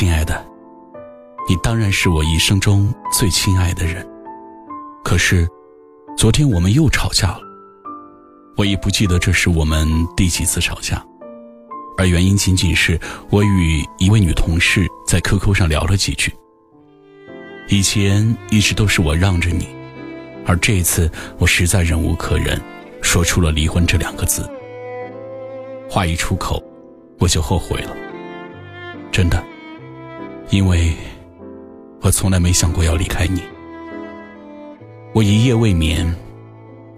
亲爱的，你当然是我一生中最亲爱的人。可是，昨天我们又吵架了。我已不记得这是我们第几次吵架，而原因仅仅是我与一位女同事在 QQ 上聊了几句。以前一直都是我让着你，而这一次我实在忍无可忍，说出了离婚这两个字。话一出口，我就后悔了，真的。因为，我从来没想过要离开你。我一夜未眠，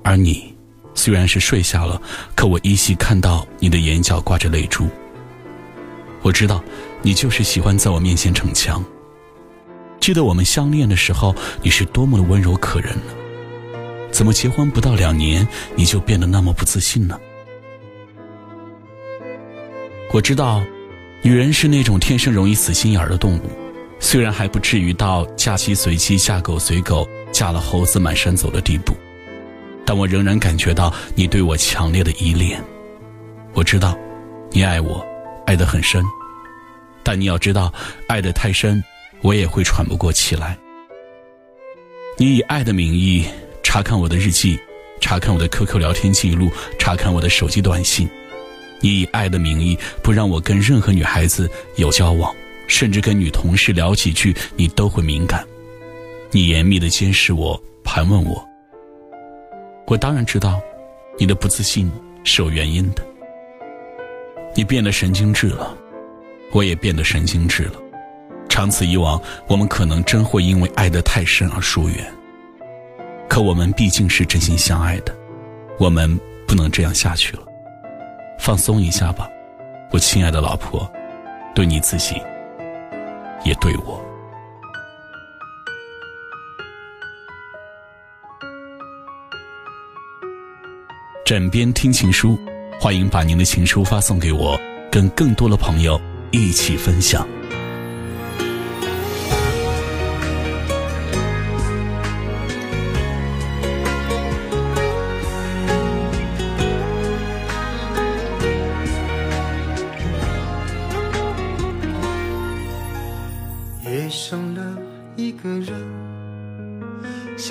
而你虽然是睡下了，可我依稀看到你的眼角挂着泪珠。我知道，你就是喜欢在我面前逞强。记得我们相恋的时候，你是多么的温柔可人呢？怎么结婚不到两年，你就变得那么不自信呢？我知道。女人是那种天生容易死心眼儿的动物，虽然还不至于到嫁鸡随鸡、嫁狗随狗、嫁了猴子满山走的地步，但我仍然感觉到你对我强烈的依恋。我知道，你爱我，爱得很深，但你要知道，爱得太深，我也会喘不过气来。你以爱的名义查看我的日记，查看我的 QQ 聊天记录，查看我的手机短信。你以爱的名义不让我跟任何女孩子有交往，甚至跟女同事聊几句，你都会敏感。你严密的监视我，盘问我。我当然知道，你的不自信是有原因的。你变得神经质了，我也变得神经质了。长此以往，我们可能真会因为爱得太深而疏远。可我们毕竟是真心相爱的，我们不能这样下去了。放松一下吧，我亲爱的老婆，对你自己，也对我。枕边听情书，欢迎把您的情书发送给我，跟更多的朋友一起分享。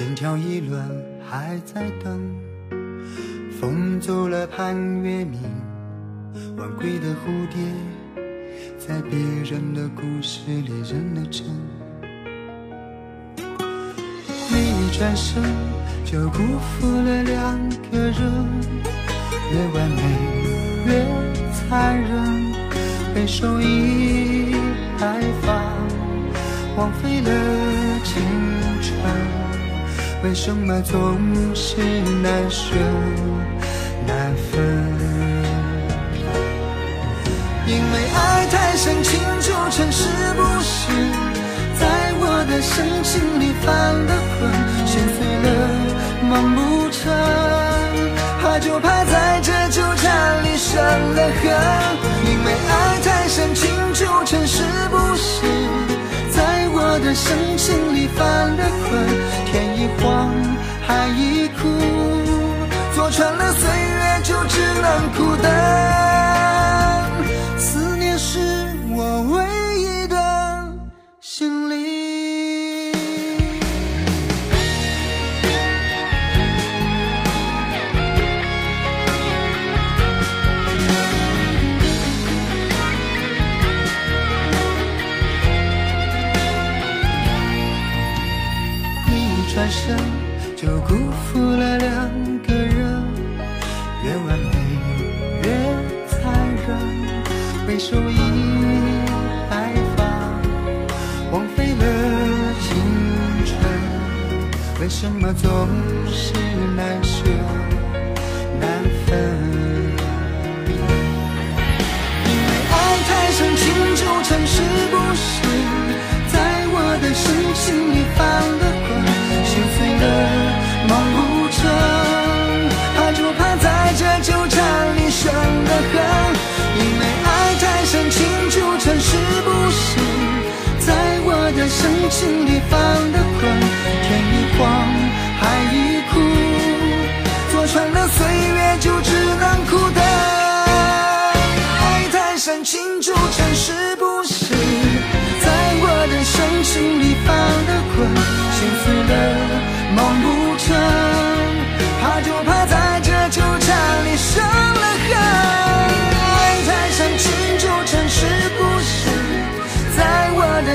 心跳一乱，还在等。风走了盼月明，晚归的蝴蝶，在别人的故事里认了真。你一转身，就辜负了两个人。越完美越残忍，被手一害怕，荒废了青春。为什么总是难舍难分？因为爱太深，情就成是不是？在我的深情里犯了困，心碎了梦不成，怕就怕在这纠缠里生了恨。因为爱太深，情只能苦等。思念是我唯一的心灵。转身就辜负了两个，越完美，越残忍。被手益白发，枉费了青春。为什么总是难舍难分？因为爱太深，情纠缠，是不是？是不是在我的深情里放的？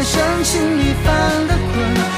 深情里犯了困。